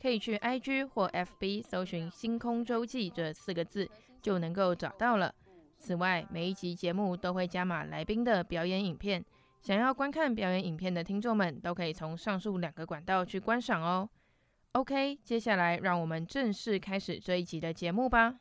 可以去 IG 或 FB 搜寻“星空周记”这四个字，就能够找到了。此外，每一集节目都会加码来宾的表演影片，想要观看表演影片的听众们，都可以从上述两个管道去观赏哦。OK，接下来让我们正式开始这一集的节目吧。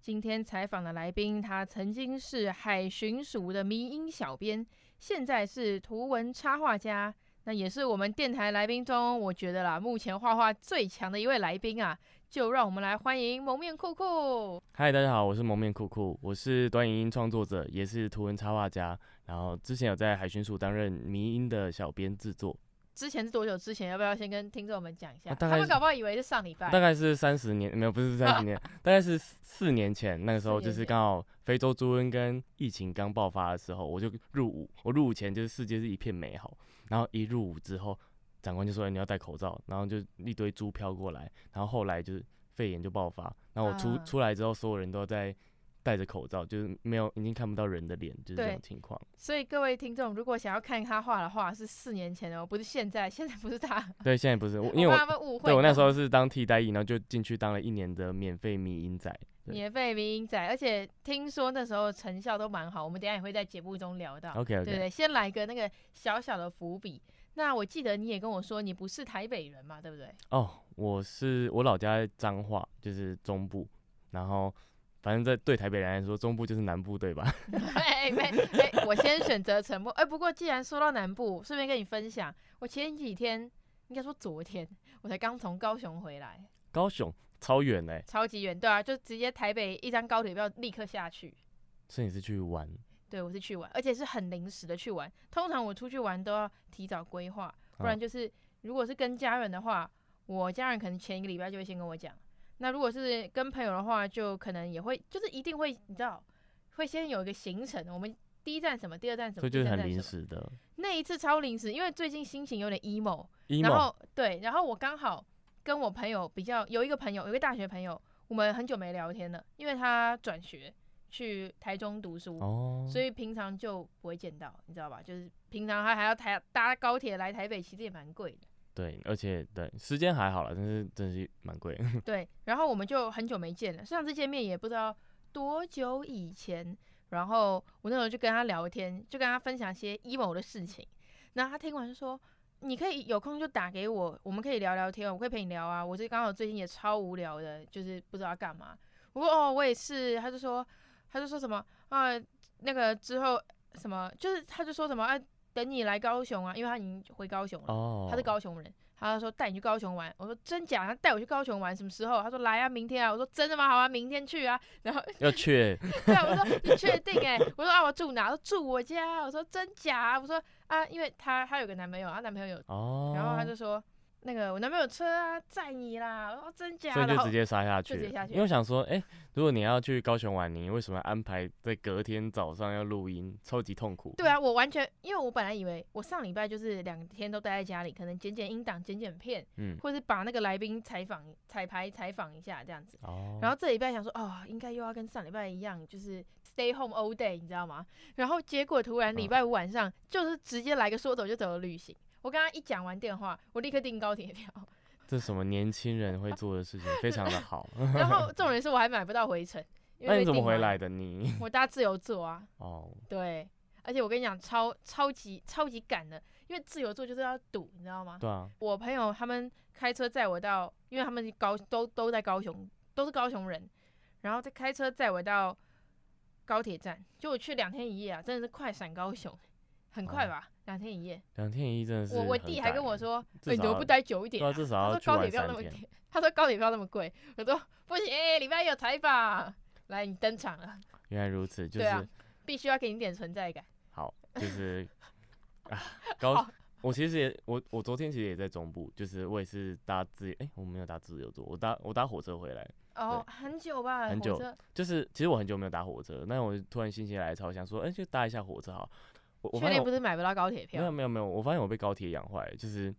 今天采访的来宾，他曾经是海巡署的迷音小编，现在是图文插画家。那也是我们电台来宾中，我觉得啦，目前画画最强的一位来宾啊，就让我们来欢迎蒙面酷酷。嗨，大家好，我是蒙面酷酷，我是短影音创作者，也是图文插画家。然后之前有在海巡署担任迷音的小编制作。之前是多久之前？要不要先跟听众们讲一下？啊、他们搞不好以为是上礼拜。大概是三十年，没有，不是三十年，大概是四年前。那个时候就是刚好非洲猪瘟跟疫情刚爆发的时候，我就入伍。我入伍前就是世界是一片美好。然后一入伍之后，长官就说：“你要戴口罩。”然后就一堆猪飘过来。然后后来就是肺炎就爆发。然后我出、啊、出来之后，所有人都在戴着口罩，就是没有已经看不到人的脸，就是这种情况。所以各位听众，如果想要看他画的画，是四年前哦，不是现在。现在不是他。对，现在不是我，因为我误会。对，我那时候是当替代役，然后就进去当了一年的免费迷因仔。免费迷因仔，而且听说那时候成效都蛮好，我们等下也会在节目中聊到。OK OK，对对，先来个那个小小的伏笔。那我记得你也跟我说，你不是台北人嘛，对不对？哦，我是我老家在彰化，就是中部。然后反正在对台北人来说，中部就是南部，对吧？哎哎哎，我先选择沉默。哎，不过既然说到南部，顺便跟你分享，我前几天应该说昨天，我才刚从高雄回来。高雄？超远哎、欸，超级远，对啊，就直接台北一张高铁票立刻下去。所以你是去玩？对，我是去玩，而且是很临时的去玩。通常我出去玩都要提早规划，不然就是如果是跟家人的话，我家人可能前一个礼拜就会先跟我讲。那如果是跟朋友的话，就可能也会，就是一定会，你知道，会先有一个行程。我们第一站什么，第二站什么，就是很临时的。那一次超临时，因为最近心情有点 emo，, emo 然后对，然后我刚好。跟我朋友比较，有一个朋友，有一个大学朋友，我们很久没聊天了，因为他转学去台中读书，哦，所以平常就不会见到，你知道吧？就是平常他还要台搭高铁来台北，其实也蛮贵的。对，而且对时间还好了，但是真是蛮贵。对，然后我们就很久没见了，上次见面也不知道多久以前，然后我那时候就跟他聊天，就跟他分享一些 emo 的事情，然后他听完就说。你可以有空就打给我，我们可以聊聊天，我可以陪你聊啊。我这刚好最近也超无聊的，就是不知道干嘛。我说哦，我也是。他就说，他就说什么啊，那个之后什么，就是他就说什么啊，等你来高雄啊，因为他已经回高雄了，oh. 他是高雄人。他就说带你去高雄玩，我说真假？他带我去高雄玩什么时候？他说来啊，明天啊。我说真的吗？好啊，明天去啊。然后要去？对啊，我说你确定？哎，我说啊，我住哪？他说住我家。我说真假？我说啊，因为她她有个男朋友，她男朋友有，oh. 然后她就说。那个我男朋友车啊载你啦，然后真假，所以就直接杀下去，直接下去。因为我想说，哎、欸，如果你要去高雄玩，你为什么安排在隔天早上要录音？超级痛苦。对啊，我完全，因为我本来以为我上礼拜就是两天都待在家里，可能剪剪音档、剪剪片，嗯，或者是把那个来宾采访、彩排采访一下这样子。哦。然后这礼拜想说，哦，应该又要跟上礼拜一样，就是 stay home all day，你知道吗？然后结果突然礼拜五晚上就是直接来个说走就走的旅行。我刚刚一讲完电话，我立刻订高铁票。这什么年轻人会做的事情，非常的好。然后 重点是我还买不到回程。那你怎么回来的？你我搭自由座啊。哦。对，而且我跟你讲，超超级超级赶的，因为自由座就是要堵，你知道吗？对啊。我朋友他们开车载我到，因为他们高都都在高雄，都是高雄人。然后再开车载我到高铁站，就我去两天一夜啊，真的是快闪高雄，很快吧？两、哦、天一夜，两天一夜真的是。我我弟还跟我说，欸、你怎么不待久一点、啊？至少要他说高铁票那么贵，他说高铁票那么贵，我说不行，礼拜一有采访，来你登场了。原来如此，就是、啊、必须要给你点存在感。好，就是 啊高。我其实也，我我昨天其实也在中部，就是我也是搭自由，哎、欸，我没有搭自由座，我搭我搭火车回来。哦，很久吧？很久，就是其实我很久没有搭火车，那我突然心血来潮，想说，哎、欸，就搭一下火车好。我我发现不是买不到高铁票？没有没有没有，我发现我被高铁养坏，就是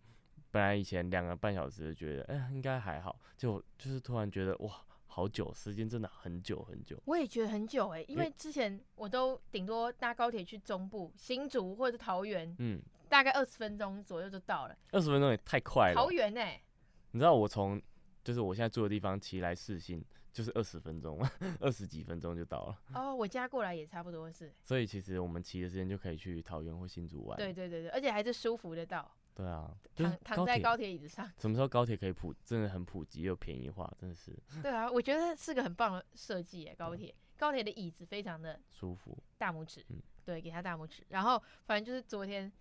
本来以前两个半小时觉得，哎、欸，应该还好，就就是突然觉得哇，好久，时间真的很久很久。我也觉得很久哎、欸，因为之前我都顶多搭高铁去中部新竹或者是桃园，嗯。大概二十分钟左右就到了，二十分钟也太快了。桃园呢、欸？你知道我从就是我现在住的地方骑来四星，就是二十分钟，二十几分钟就到了。哦，我家过来也差不多是。所以其实我们骑的时间就可以去桃园或新竹玩。对对对对，而且还是舒服的到。对啊，躺躺在高铁椅子上。什么时候高铁可以普，真的很普及又便宜化，真的是。对啊，我觉得是个很棒的设计耶，高铁、嗯、高铁的椅子非常的舒服，大拇指，嗯，对，给他大拇指。然后反正就是昨天。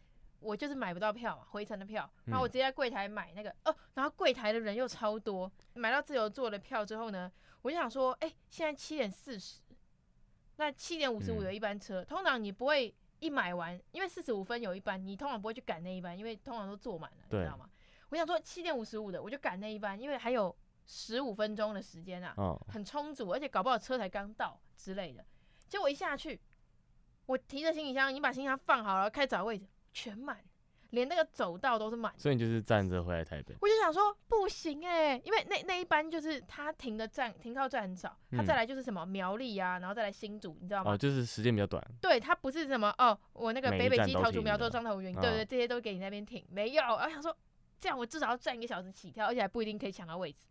我就是买不到票嘛，回程的票，然后我直接在柜台买那个、嗯、哦，然后柜台的人又超多，买到自由座的票之后呢，我就想说，哎、欸，现在七点四十，那七点五十五有一班车、嗯，通常你不会一买完，因为四十五分有一班，你通常不会去赶那一班，因为通常都坐满了，你知道吗？我想说七点五十五的，我就赶那一班，因为还有十五分钟的时间啊、哦，很充足，而且搞不好车才刚到之类的。结果一下去，我提着行李箱，已经把行李箱放好了，开始找位置。全满，连那个走道都是满。所以你就是站着回来台北。我就想说不行哎、欸，因为那那一班就是他停的站停靠站很少，他再来就是什么苗栗啊，然后再来新竹，你知道吗？哦，就是时间比较短。对，他不是什么哦，我那个北北基桃竹苗头彰投云，对，对对，这些都给你那边停，没有。我想说这样我至少要站一个小时起跳，而且还不一定可以抢到位置。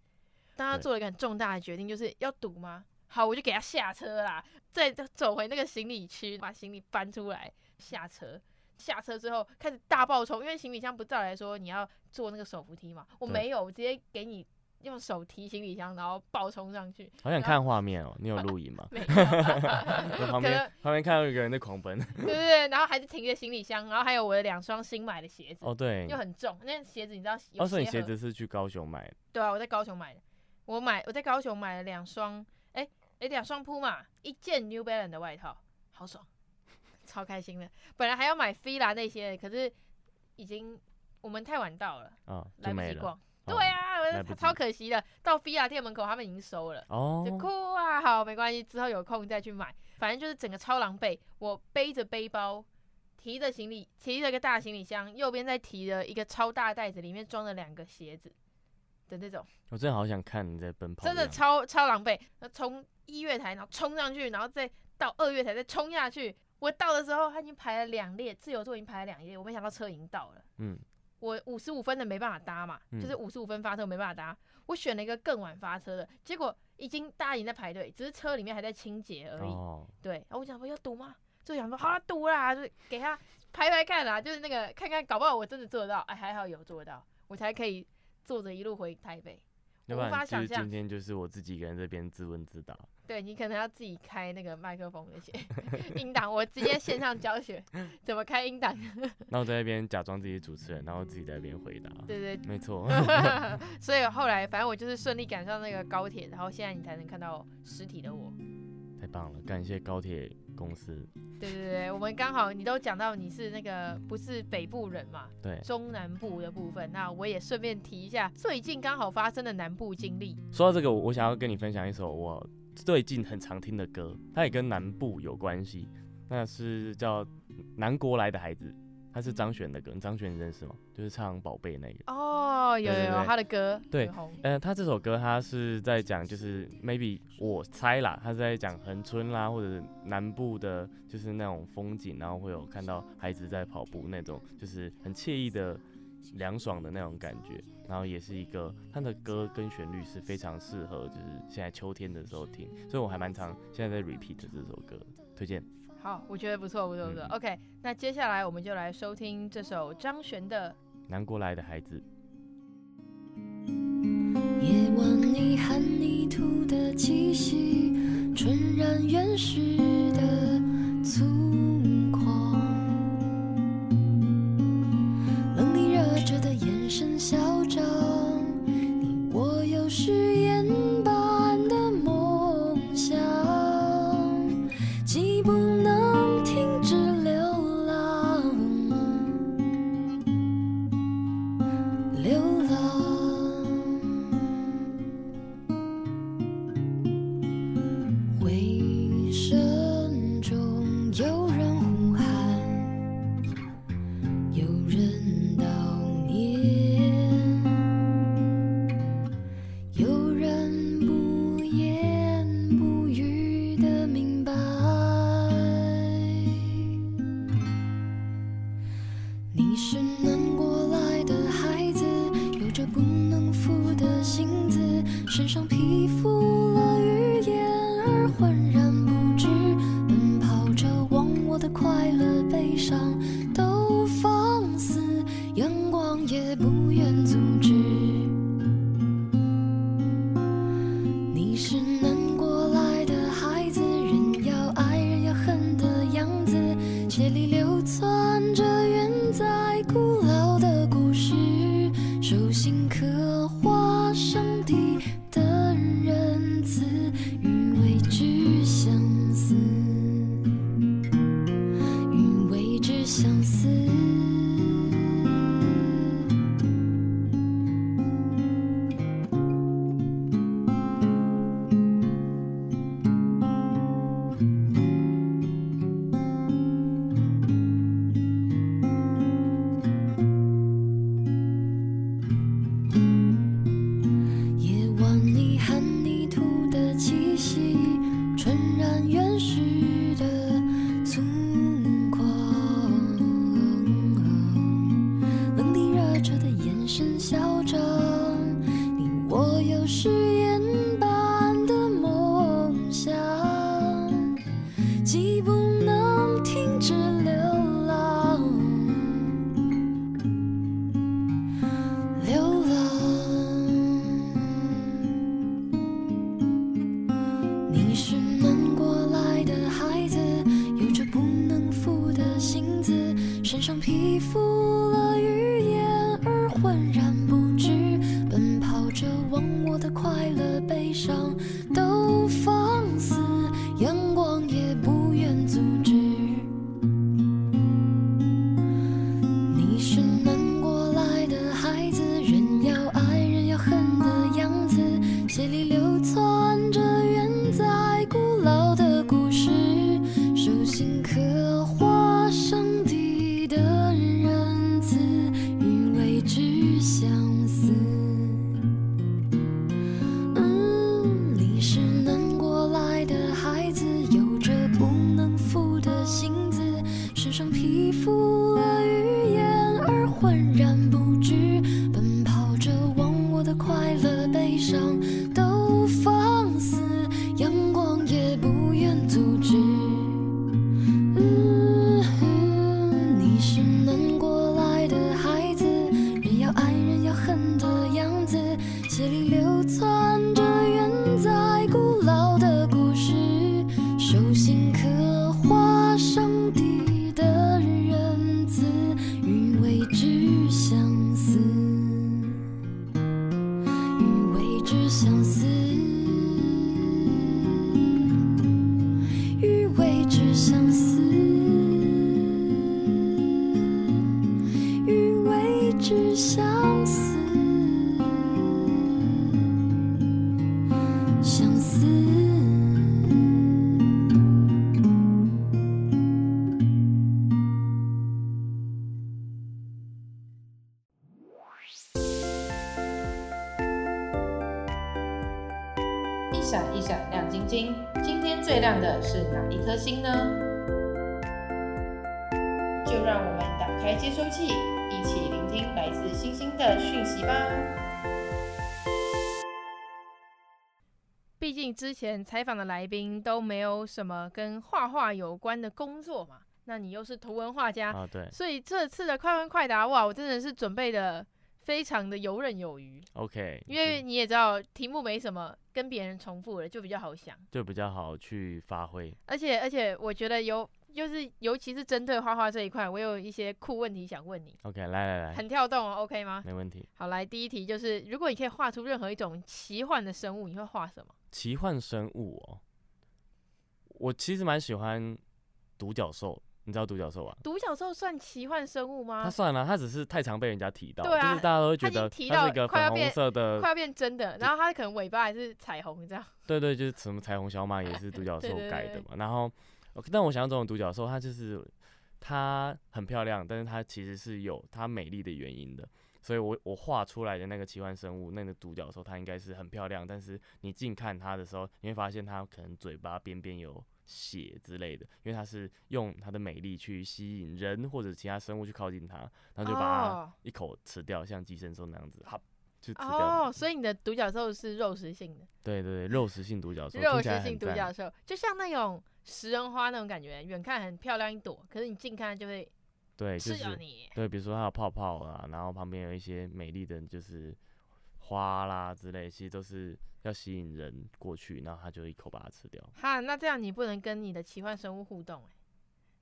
当他做了一个很重大的决定，就是要赌吗？好，我就给他下车啦，再走回那个行李区，把行李搬出来下车。下车之后开始大爆冲，因为行李箱不照来说你要坐那个手扶梯嘛，我没有，我直接给你用手提行李箱，然后爆冲上去。好想看画面哦，你有 录影吗？没有。旁边旁边看到一个人在狂奔。对 对对，然后还是提着行李箱，然后还有我的两双新买的鞋子。哦，对。又很重，那鞋子你知道？哦，所以你鞋子是去高雄买的？对啊，我在高雄买的。我买我在高雄买了两双，哎哎，两双 Puma，一件 New Balance 的外套，好爽。超开心的，本来还要买 Fila 那些，可是已经我们太晚到了，哦、来不及逛。对啊，哦、超可惜的，到 Fila 店门口他们已经收了，哦，就哭啊。好，没关系，之后有空再去买。反正就是整个超狼狈，我背着背包，提着行李，提着一个大行李箱，右边再提着一个超大袋子，里面装了两个鞋子的那种。我真的好想看你在奔跑，真的超超狼狈。那从一月台，然后冲上去，然后再到二月台，再冲下去。我到的时候，他已经排了两列，自由座已经排了两列，我没想到车已经到了。嗯，我五十五分的没办法搭嘛，嗯、就是五十五分发车没办法搭，我选了一个更晚发车的，结果已经大家已经在排队，只是车里面还在清洁而已。哦。对，然后我想说要堵吗？就想说好啦，赌啦，就给他排排看啦，就是那个看看，搞不好我真的做得到，哎，还好有做到，我才可以坐着一路回台北。无法想象，今天就是我自己一个人这边自问自答。对，你可能要自己开那个麦克风那些 音档，我直接线上教学怎么开音档。那我在那边假装自己主持人，然后自己在那边回答。对对，没错。所以后来反正我就是顺利赶上那个高铁，然后现在你才能看到实体的我。太棒了，感谢高铁公司。对对对，我们刚好你都讲到你是那个不是北部人嘛？对，中南部的部分，那我也顺便提一下最近刚好发生的南部经历。说到这个，我想要跟你分享一首我最近很常听的歌，它也跟南部有关系，那是叫《南国来的孩子》。他是张悬的歌，张悬你认识吗？就是唱《宝贝》那个。哦，有有有他的歌。对，嗯、呃，他这首歌他是在讲，就是 maybe 我猜啦，他是在讲恒春啦，或者南部的，就是那种风景，然后会有看到孩子在跑步那种，就是很惬意的、凉爽的那种感觉。然后也是一个他的歌跟旋律是非常适合，就是现在秋天的时候听，所以我还蛮常现在在 repeat 这首歌，推荐。好我觉得不错不错不错。ok 那接下来我们就来收听这首张悬的南国来的孩子。夜晚含泥土的气息纯然原始的粗 silly little 前采访的来宾都没有什么跟画画有关的工作嘛，那你又是图文画家啊，对，所以这次的快问快答，哇，我真的是准备的非常的游刃有余。OK，因为你也知道题目没什么跟别人重复了，就比较好想，就比较好去发挥。而且而且，我觉得有就是尤其是针对画画这一块，我有一些酷问题想问你。OK，来来来，很跳动哦，OK 吗？没问题。好，来第一题就是，如果你可以画出任何一种奇幻的生物，你会画什么？奇幻生物哦，我其实蛮喜欢独角兽，你知道独角兽吧？独角兽算奇幻生物吗？它算了，它只是太常被人家提到，对啊就是大家都会觉得它是一个粉红色的，快要变真的，然后它可能尾巴还是彩虹这样。对对，就是什么彩虹小马也是独角兽改的嘛。然后，但我想象中的独角兽，它就是它很漂亮，但是它其实是有它美丽的原因的。所以我我画出来的那个奇幻生物，那个独角兽，它应该是很漂亮，但是你近看它的时候，你会发现它可能嘴巴边边有血之类的，因为它是用它的美丽去吸引人或者其他生物去靠近它，然后就把它一口吃掉，oh. 像寄生兽那样子，好，就吃掉。哦，oh, 所以你的独角兽是肉食性的。对对对，肉食性独角兽。肉食性独角兽，就像那种食人花那种感觉，远看很漂亮一朵，可是你近看就会。对，就是对，比如说它有泡泡啊，然后旁边有一些美丽的，就是花啦之类，其实都是要吸引人过去，然后它就一口把它吃掉。哈，那这样你不能跟你的奇幻生物互动，哎，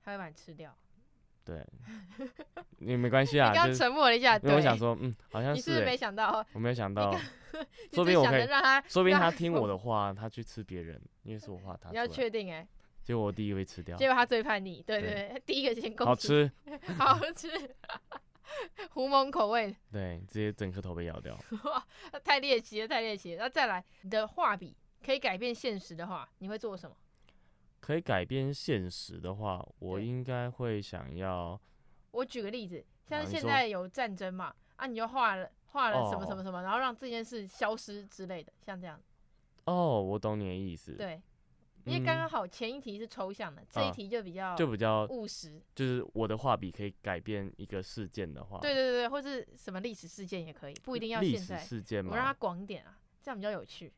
它会把你吃掉。对，你没关系啊。你刚刚沉默了一下，对，我想说，嗯，好像是。你是不是没想到？我没有想到。说不定我可以让他，说不定他听我的话，他去吃别人，因为是我画他。你要确定哎。结果我第一个被吃掉，结果他最叛逆，对对 第一个先攻击，好吃，好吃，狐獴口味，对，直接整颗头被咬掉，哇，太猎奇了，太猎奇了。那再来，你的画笔可以改变现实的话，你会做什么？可以改变现实的话，我应该会想要。我举个例子，像是现在有战争嘛，啊，你就画了画了什么什么什么，哦、然后让这件事消失之类的，像这样。哦，我懂你的意思。对。因为刚刚好，前一题是抽象的，嗯、这一题就比较就比较务实。就是我的画笔可以改变一个事件的话，对对对，或是什么历史事件也可以，不一定要。历史事件嘛，我让它广一点啊，这样比较有趣。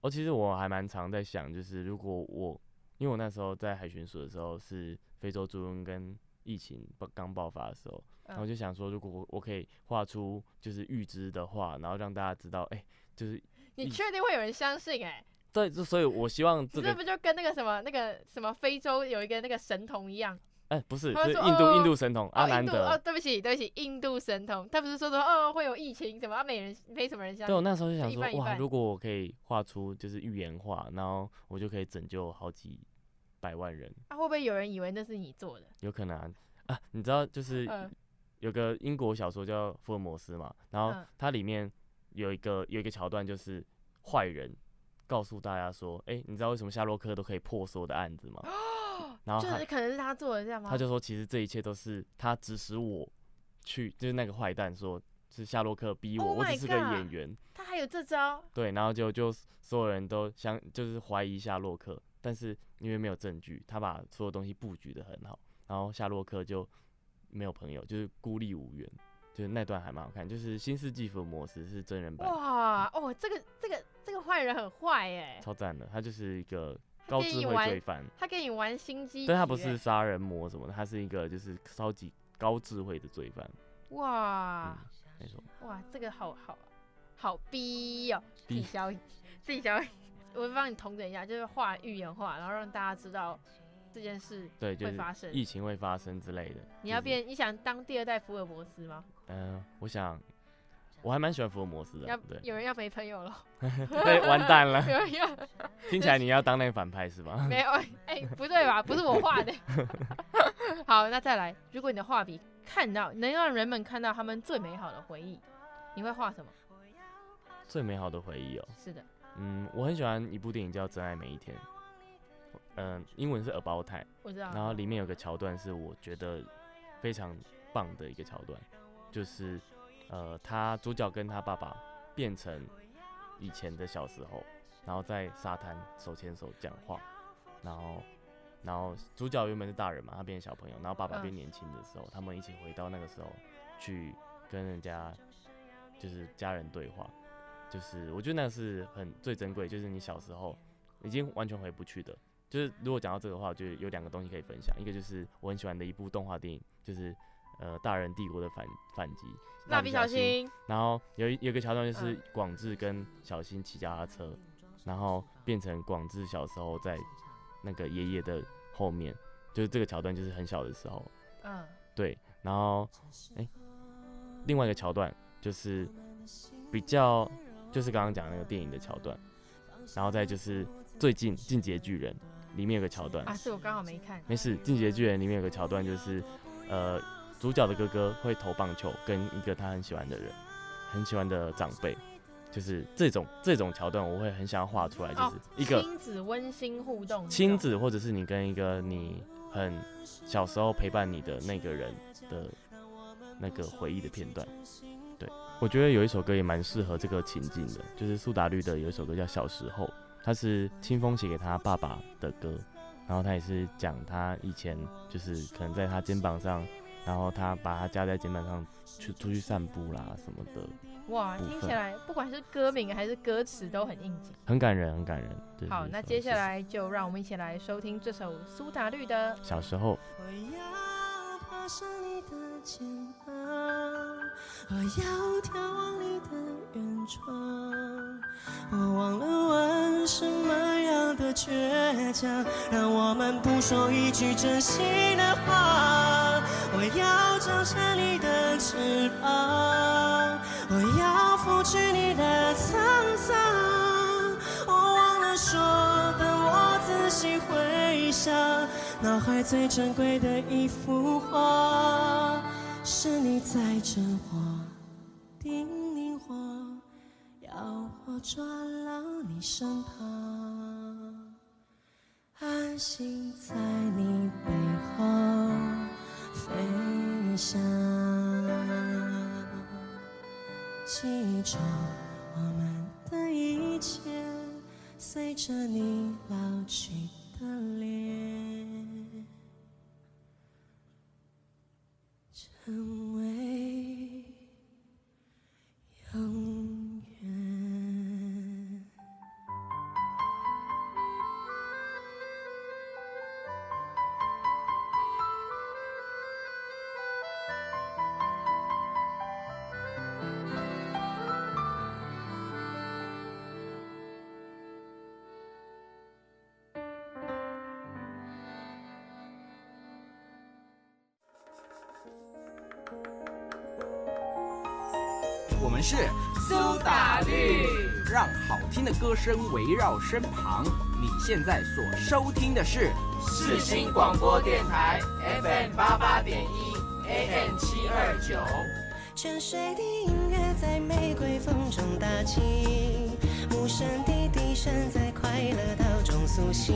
哦，其实我还蛮常在想，就是如果我，因为我那时候在海巡署的时候是非洲猪瘟跟疫情刚爆发的时候，然后就想说，如果我我可以画出就是预知的话，然后让大家知道，哎、欸，就是你确定会有人相信、欸？哎。对，就所以，我希望这个这不就跟那个什么那个什么非洲有一个那个神童一样？哎、欸，不是，是印度、哦、印度神童阿南德。哦，对不起，对不起，印度神童，他不是说说哦会有疫情什么啊？没人没什么人相信。对，我那时候就想说，一半一半哇，如果我可以画出就是预言画，然后我就可以拯救好几百万人。啊，会不会有人以为那是你做的？有可能啊，啊你知道就是有个英国小说叫《福尔摩斯》嘛，然后它里面有一个有一个桥段就是坏人。告诉大家说，哎、欸，你知道为什么夏洛克都可以破所有的案子吗？然后就是可能是他做的这样吗？他就说，其实这一切都是他指使我去，就是那个坏蛋说，是夏洛克逼我，oh、我只是个演员。他还有这招？对，然后就就所有人都相就是怀疑夏洛克，但是因为没有证据，他把所有东西布局得很好，然后夏洛克就没有朋友，就是孤立无援。就是那段还蛮好看，就是《新世纪福尔摩斯》是真人版。哇哦，这个这个这个坏人很坏哎，超赞的，他就是一个高智慧罪犯。他跟你玩心机，但他不是杀人魔什么的，他是一个就是超级高智慧的罪犯。哇，没错。哇，这个好好好逼哦，自己消自己消，我会帮你统整一下，就是画预言画，然后让大家知道。这件事对会发生，疫情会发生之类的。你要变，你想当第二代福尔摩斯吗？嗯，我想，我还蛮喜欢福尔摩斯的。要对，有人要没朋友了，对，完蛋了。有人要，听起来你要当那个反派是吧？没有，哎，不对吧？不是我画的。好，那再来，如果你的画笔看到能让人们看到他们最美好的回忆，你会画什么？最美好的回忆哦。是的。嗯，我很喜欢一部电影叫《真爱每一天》。嗯、呃，英文是 About Time，我知道。然后里面有个桥段是我觉得非常棒的一个桥段，就是呃，他主角跟他爸爸变成以前的小时候，然后在沙滩手牵手讲话，然后然后主角原本是大人嘛，他变成小朋友，然后爸爸变年轻的时候，嗯、他们一起回到那个时候去跟人家就是家人对话，就是我觉得那是很最珍贵，就是你小时候已经完全回不去的。就是如果讲到这个的话，就有两个东西可以分享。一个就是我很喜欢的一部动画电影，就是呃大人帝国的反反击。蜡笔小新。然后有一有一个桥段就是广志跟小新骑脚踏车，嗯、然后变成广志小时候在那个爷爷的后面，就是这个桥段就是很小的时候。嗯。对，然后哎，另外一个桥段就是比较就是刚刚讲的那个电影的桥段，然后再就是最近《进阶巨人》。里面有个桥段啊，是我刚好没看。没事，《进击的巨人》里面有个桥段，就是，呃，主角的哥哥会投棒球，跟一个他很喜欢的人，很喜欢的长辈，就是这种这种桥段，我会很想要画出来，就是一个亲子温馨互动，亲子或者是你跟一个你很小时候陪伴你的那个人的那个回忆的片段。对，我觉得有一首歌也蛮适合这个情境的，就是苏打绿的有一首歌叫《小时候》。他是清风写给他爸爸的歌，然后他也是讲他以前就是可能在他肩膀上，然后他把他架在肩膀上去出去散步啦什么的。哇，听起来不管是歌名还是歌词都很应景，很感人，很感人。对，好，那接下来就让我们一起来收听这首苏打绿的《小时候》。我要眺望你的远窗，我忘了问什么样的倔强，让我们不说一句真心的话。我要长成你的翅膀，我要拂去你的沧桑。我忘了说，等我仔细回想，脑海最珍贵的一幅画，是你载着我。叮咛我，要我转到你身旁，安心在你背后飞翔，记住我们的一切，随着你老去的脸，成为。我们是苏打绿，让好听的歌声围绕身旁。你现在所收听的是四新广播电台 FM 八八点一 AM 七二九。泉水的音乐在玫瑰风中打起，无声的笛声在快乐岛中苏醒。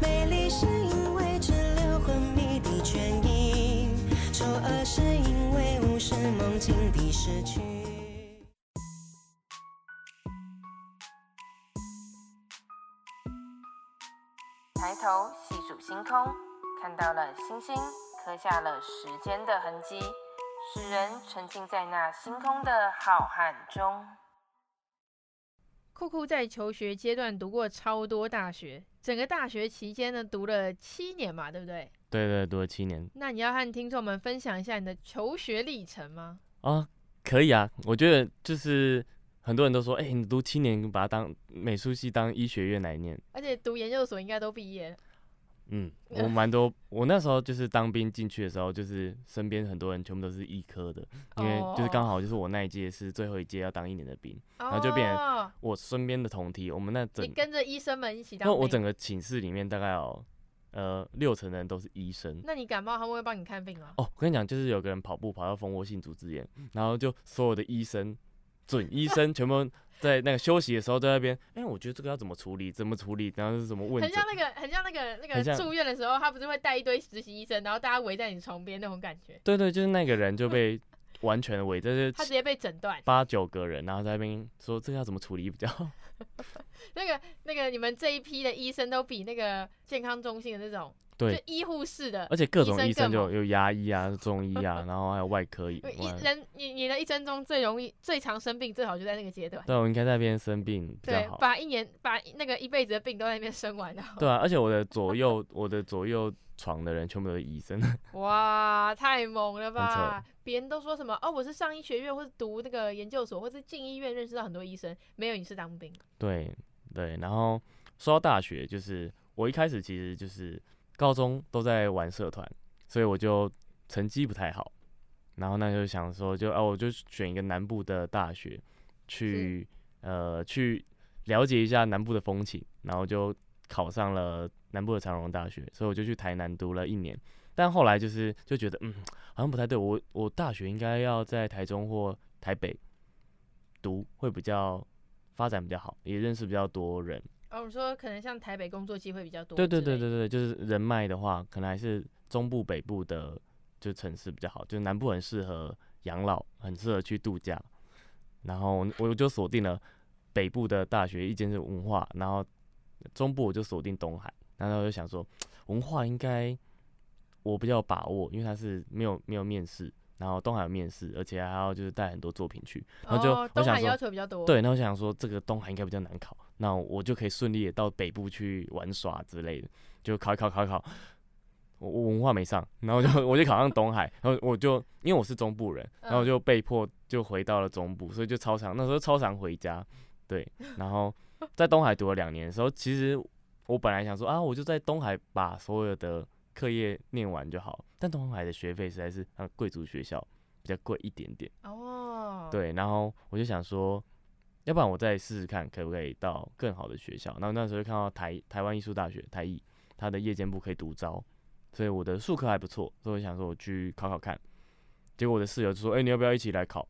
美丽是因为只留昏迷的倦意，丑恶是因为是梦境的失去。抬头细数星空，看到了星星，刻下了时间的痕迹，使人沉浸在那星空的浩瀚中。酷酷在求学阶段读过超多大学，整个大学期间呢，读了七年嘛，对不对？对对，读了七年。那你要和听众们分享一下你的求学历程吗？啊，可以啊，我觉得就是。很多人都说，哎、欸，你读七年，把它当美术系当医学院来念，而且读研究所应该都毕业。嗯，我蛮多，我那时候就是当兵进去的时候，就是身边很多人全部都是医科的，因为就是刚好就是我那一届是最后一届要当一年的兵，然后就变成我身边的同梯，我们那整你跟着医生们一起当兵。那我整个寝室里面大概有呃六成的人都是医生。那你感冒他们会帮你看病吗？哦，我跟你讲，就是有个人跑步跑到蜂窝性组织炎，然后就所有的医生。准医生全部在那个休息的时候在那边，哎、欸，我觉得这个要怎么处理？怎么处理？然后是怎么问？很像那个，很像那个那个住院的时候，他不是会带一堆实习医生，然后大家围在你床边那种感觉。对，对对，就是那个人就被完全围在这，他直接被诊断八九个人，然后在那边说这个要怎么处理比较好。那个那个你们这一批的医生都比那个健康中心的那种，对就医护室的，而且各种医生就有牙医啊、中医啊，然后还有外科医。一人你你的一生中最容易、最常生病，最好就在那个阶段。对，我应该在那边生病比对较，好。把一年把那个一辈子的病都在那边生完了。对啊，而且我的左右我的左右床的人全部都是医生。哇，太猛了吧！别人都说什么哦，我是上医学院，或是读那个研究所，或是进医院认识到很多医生，没有你是当兵。对对，然后说到大学，就是我一开始其实就是高中都在玩社团，所以我就成绩不太好。然后那就想说就，就哦，我就选一个南部的大学去呃去了解一下南部的风情，然后就考上了南部的长荣大学，所以我就去台南读了一年。但后来就是就觉得嗯，好像不太对，我我大学应该要在台中或台北读会比较发展比较好，也认识比较多人。哦，我说可能像台北工作机会比较多。对对对对对，就是人脉的话，可能还是中部北部的就城市比较好，就南部很适合养老，很适合去度假。然后我就锁定了北部的大学，一间是文化，然后中部我就锁定东海。然后我就想说，文化应该我比较有把握，因为他是没有没有面试，然后东海有面试，而且还要就是带很多作品去，然后就、哦、我想说东海要求比较多，对，那我想说这个东海应该比较难考，那我就可以顺利的到北部去玩耍之类的，就考一考考一考，我我文化没上，然后就 我就考上东海，然后我就因为我是中部人，然后我就被迫就回到了中部，所以就超常那时候超常回家，对，然后在东海读了两年的时候，其实我本来想说啊，我就在东海把所有的课业念完就好，但东海的学费实在是啊贵族学校比较贵一点点。哦，对，然后我就想说，要不然我再试试看可不可以到更好的学校，然后那时候就看到台台湾艺术大学台艺，它的夜间部可以独招，所以我的术科还不错，所以我想说我去考考看，结果我的室友就说，哎、欸，你要不要一起来考？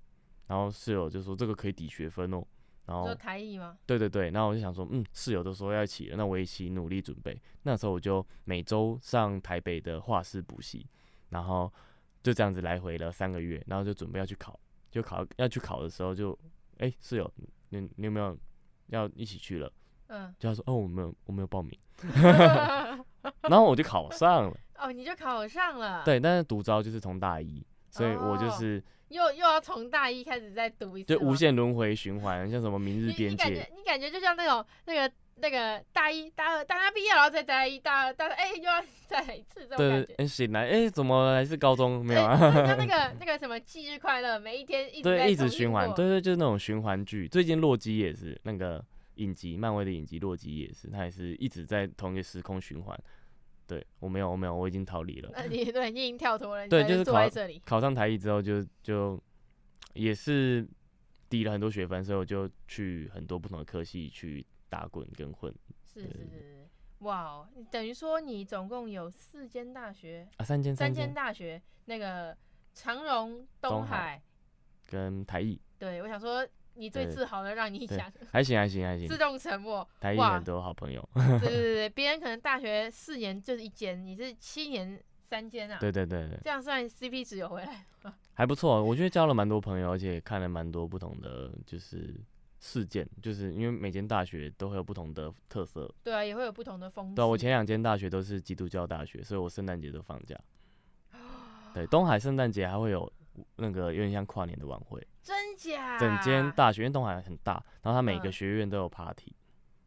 然后室友就说这个可以抵学分哦。然后台艺吗？对对对，然后我就想说，嗯，室友都说要一起了，那我一起努力准备。那时候我就每周上台北的画室补习，然后就这样子来回了三个月，然后就准备要去考，就考要去考的时候就，哎，室友，你你有没有要一起去了？嗯，就他说，哦，我没有，我没有报名。然后我就考上了。哦，你就考上了。对，但是独招就是从大一，所以我就是。哦又又要从大一开始再读一次，就无限轮回循环，像什么明日边界。你感觉你感觉就像那种那个那个大一、大二、大三毕业，然后再大一、大二、大三，哎、欸，又要 再来一次这种感觉。对，醒来，哎、欸，怎么还是高中？没有啊。像、欸、那个 那个什么忌日快乐，每一天一直对，一直循环。对对，就是那种循环剧。最近洛基也是那个影集，漫威的影集，洛基也是，他也是一直在同一个时空循环。对，我没有，我没有，我已经逃离了。那、你对，你已经跳脱了。对，就是坐在这里。考上台艺之后就，就就。也是抵了很多学分，所以我就去很多不同的科系去打滚跟混。是是是，哇哦！等于说你总共有四间大学啊，三间三间大学，那个长荣、东海跟台艺。对，我想说你最自豪的，让你讲。还行还行还行。自动沉默。台艺很多好朋友。对 对对，别人可能大学四年就是一间，你是七年三间啊。对对对对。这样算 CP 值有回来。还不错，我觉得交了蛮多朋友，而且看了蛮多不同的就是事件，就是因为每间大学都会有不同的特色。对啊，也会有不同的风。对，我前两间大学都是基督教大学，所以我圣诞节都放假。对，东海圣诞节还会有那个有点像跨年的晚会。真假？整间大学，因为东海很大，然后它每个学院都有 party。嗯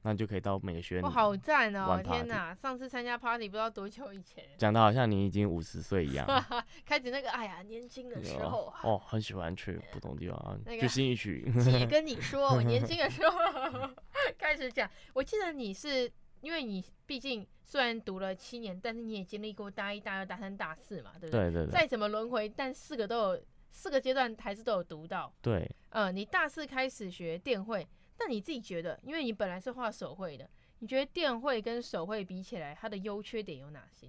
那就可以到每个学院。哇，好赞哦！天哪，上次参加 party 不知道多久以前。讲的好像你已经五十岁一样。开始那个，哎呀，年轻的时候啊。哦，很喜欢去不同地方啊，那个、去新一区。姐跟你说，我年轻的时候开始讲。我记得你是因为你毕竟虽然读了七年，但是你也经历过大一、大二、大三、大四嘛，对不对？对对对。再怎么轮回，但四个都有四个阶段还是都有读到。对。嗯，你大四开始学电绘，那你自己觉得，因为你本来是画手绘的。你觉得电绘跟手绘比起来，它的优缺点有哪些？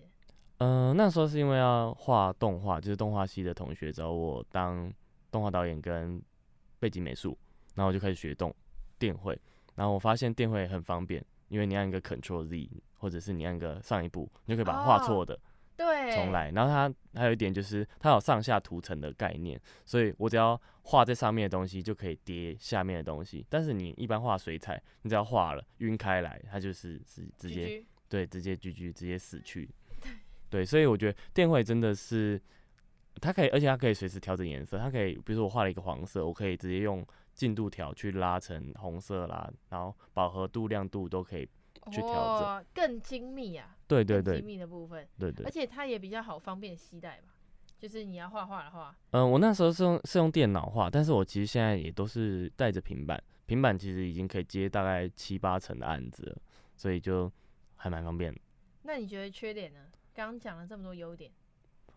嗯、呃，那时候是因为要画动画，就是动画系的同学找我当动画导演跟背景美术，然后我就开始学动电绘。然后我发现电绘很方便，因为你按一个 Control Z，或者是你按个上一步，你就可以把它画错的。哦对，重来。然后它还有一点就是，它有上下图层的概念，所以我只要画在上面的东西就可以叠下面的东西。但是你一般画水彩，你只要画了晕开来，它就是是直接对，直接 GG，直接死去。对，所以我觉得电绘真的是，它可以，而且它可以随时调整颜色，它可以，比如说我画了一个黄色，我可以直接用进度条去拉成红色啦，然后饱和度、亮度都可以去调整，哦，更精密啊。对对对，精密的部分，对对，而且它也比较好方便携带吧。就是你要画画的话，嗯、呃，我那时候是用是用电脑画，但是我其实现在也都是带着平板，平板其实已经可以接大概七八成的案子了，所以就还蛮方便的。那你觉得缺点呢？刚刚讲了这么多优点，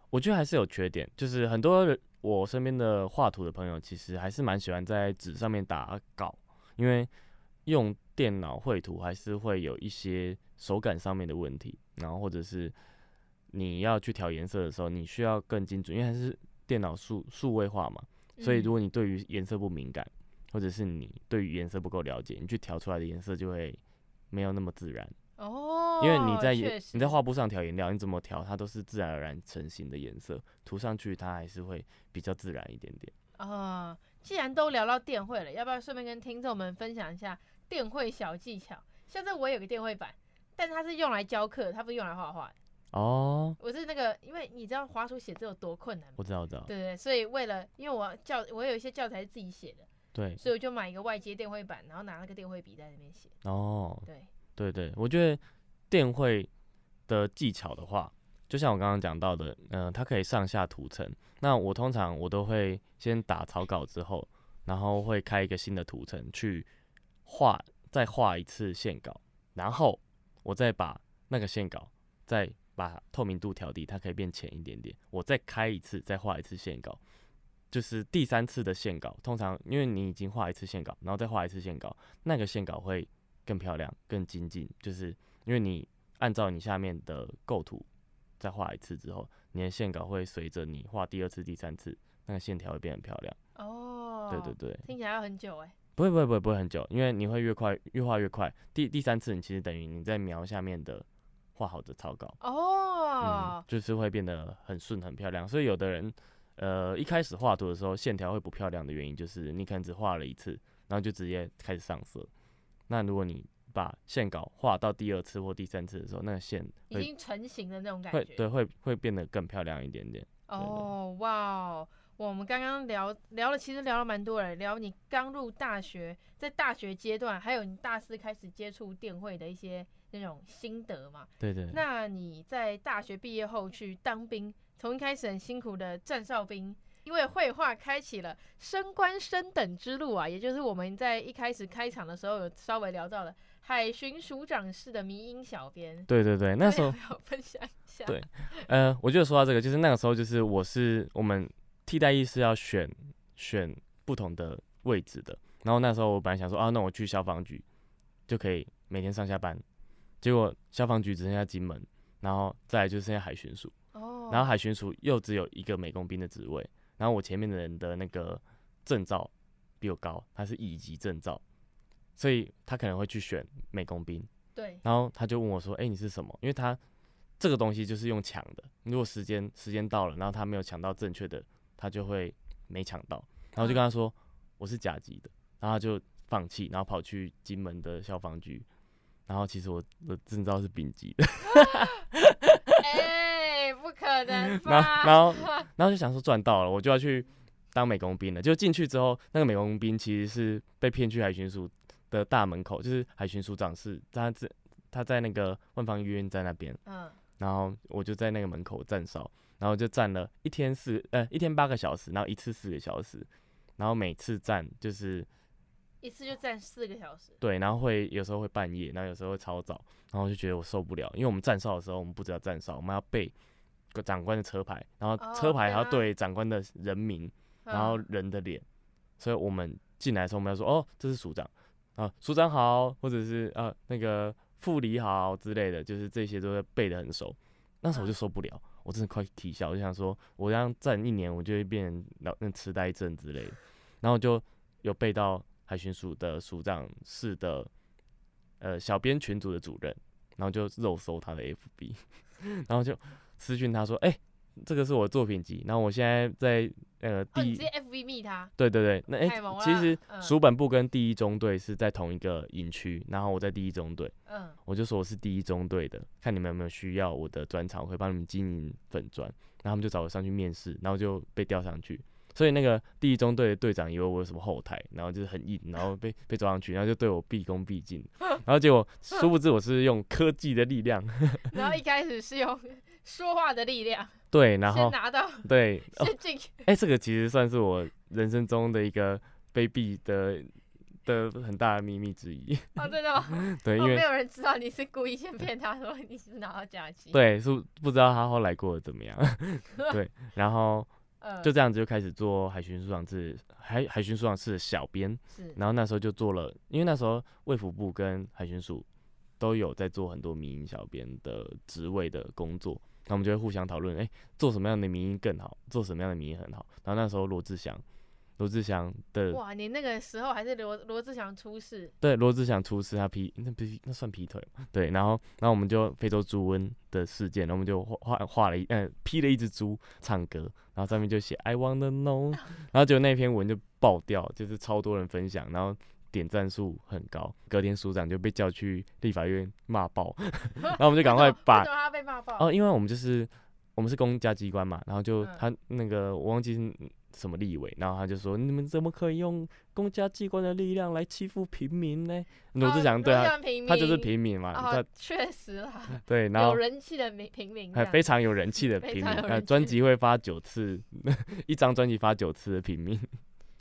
我觉得还是有缺点，就是很多人我身边的画图的朋友，其实还是蛮喜欢在纸上面打稿，因为用电脑绘图还是会有一些手感上面的问题，然后或者是。你要去调颜色的时候，你需要更精准，因为它是电脑数数位化嘛，所以如果你对于颜色不敏感，或者是你对于颜色不够了解，你去调出来的颜色就会没有那么自然哦。因为你在你在画布上调颜料，你怎么调它都是自然而然成型的颜色，涂上去它还是会比较自然一点点。啊，既然都聊到电绘了，要不要顺便跟听众们分享一下电绘小技巧？像这我有个电绘板，但它是用来教课，它不是用来画画的。哦，我是那个，因为你知道滑鼠写字有多困难吗？我知道，我知道。对对，所以为了，因为我教我有一些教材是自己写的，对，所以我就买一个外接电绘板，然后拿那个电绘笔在那边写。哦，对，对对，我觉得电绘的技巧的话，就像我刚刚讲到的，嗯、呃，它可以上下图层。那我通常我都会先打草稿之后，然后会开一个新的图层去画，再画一次线稿，然后我再把那个线稿再。把透明度调低，它可以变浅一点点。我再开一次，再画一次线稿，就是第三次的线稿。通常因为你已经画一次线稿，然后再画一次线稿，那个线稿会更漂亮、更精进。就是因为你按照你下面的构图再画一次之后，你的线稿会随着你画第二次、第三次，那个线条会变得漂亮。哦，对对对，听起来要很久哎。不会不会不会不会很久，因为你会越快越画越快。第第三次你其实等于你在描下面的。画好的草稿哦，嗯，就是会变得很顺很漂亮。所以有的人，呃，一开始画图的时候线条会不漂亮的原因，就是你可能只画了一次，然后就直接开始上色。那如果你把线稿画到第二次或第三次的时候，那个线已经成型的那种感觉，会对会会变得更漂亮一点点。哦，哇，我们刚刚聊聊了，其实聊了蛮多人，聊你刚入大学，在大学阶段，还有你大四开始接触电绘的一些。那种心得嘛，对对。那你在大学毕业后去当兵，从一开始很辛苦的站哨兵，因为绘画开启了升官升等之路啊，也就是我们在一开始开场的时候有稍微聊到了海巡署长式的迷音小编。对对对，那时候 要分享一下。对，呃，我就说到这个，就是那个时候就是我是我们替代役是要选选不同的位置的，然后那时候我本来想说啊，那我去消防局就可以每天上下班。结果消防局只剩下金门，然后再来就剩下海巡署，oh. 然后海巡署又只有一个美工兵的职位，然后我前面的人的那个证照比我高，他是乙级证照，所以他可能会去选美工兵。对，然后他就问我说：“哎、欸，你是什么？”因为他这个东西就是用抢的，如果时间时间到了，然后他没有抢到正确的，他就会没抢到。然后就跟他说：“我是甲级的。”然后他就放弃，然后跑去金门的消防局。然后其实我的证照是丙级的，哎，不可能吧？然后然后 然后就想说赚到了，我就要去当美工兵了。就进去之后，那个美工兵其实是被骗去海巡署的大门口，就是海巡署长室，他在他在那个万方医院在那边。嗯。然后我就在那个门口站哨，然后就站了一天四呃一天八个小时，然后一次四个小时，然后每次站就是。一次就站四个小时，对，然后会有时候会半夜，然后有时候会超早，然后我就觉得我受不了，因为我们站哨的时候，我们不只要站哨，我们要背个长官的车牌，然后车牌还要对长官的人名，哦、然后人的脸，嗯、所以我们进来的时候，我们要说哦，这是署长啊，署长好，或者是啊那个副理好之类的，就是这些都会背得很熟。那时候我就受不了，嗯、我真的快啼笑，我就想说，我这样站一年，我就会变成老那痴呆症之类的，然后就有背到。海巡署的署长室的呃小编群组的主任，然后就肉搜他的 FB，然后就私讯他说：“哎、这个是我的作品集，然后我现在在呃哦，第你直接 FV 密他，对对对，那哎、其实嗯。蜀本部跟第一中队是在同一个营区，然后我在第一中队，嗯，我就说我是第一中队的，看你们有没有需要我的专场，我会帮你们经营粉专，然后他们就找我上去面试，然后就被调上去。所以那个第一中队的队长以为我有什么后台，然后就是很硬，然后被 被抓上去，然后就对我毕恭毕敬，然后结果殊不知我是用科技的力量，然后一开始是用说话的力量，对，然后先拿到，对，哎、这个其实算是我人生中的一个卑鄙的的很大的秘密之一，哦，真的吗？对，因哦，为没有人知道你是故意先骗他说你是拿到假期，，对是不知道他后来过得怎么样，对，然后嗯，就这样子就开始做海巡署长室，海海巡署长室的小编，是，然后那时候就做了，因为那时候卫福部跟海巡署都有在做很多民营小编的职位的工作，那我们就会互相讨论，哎，做什么样的民音更好，做什么样的民音很好。然后那时候罗志祥，罗志祥的哇，你那个时候还是罗罗志祥出事，对罗志祥出事，他劈那劈那算劈腿吗？对，然后然后我们就非洲猪瘟的事件，然后我们就画画画了一嗯劈了一只猪唱歌，然后上面就写 I wanna know，然后结果那篇文就爆掉，就是超多人分享，然后点赞数很高，隔天署长就被叫去立法院骂爆，然后我们就赶快把骂爆？哦，因为我们就是我们是公家机关嘛，然后就嗯他那个我忘记是什么立委，然后他就说你们怎么可以用公家机关的力量来欺负平民呢？罗志祥对啊，他他就是平民嘛，哦他，确实啦，对，然后有后人气的平平民，还非常有人气的平民，专辑会发九次，一张专辑发九次的平民。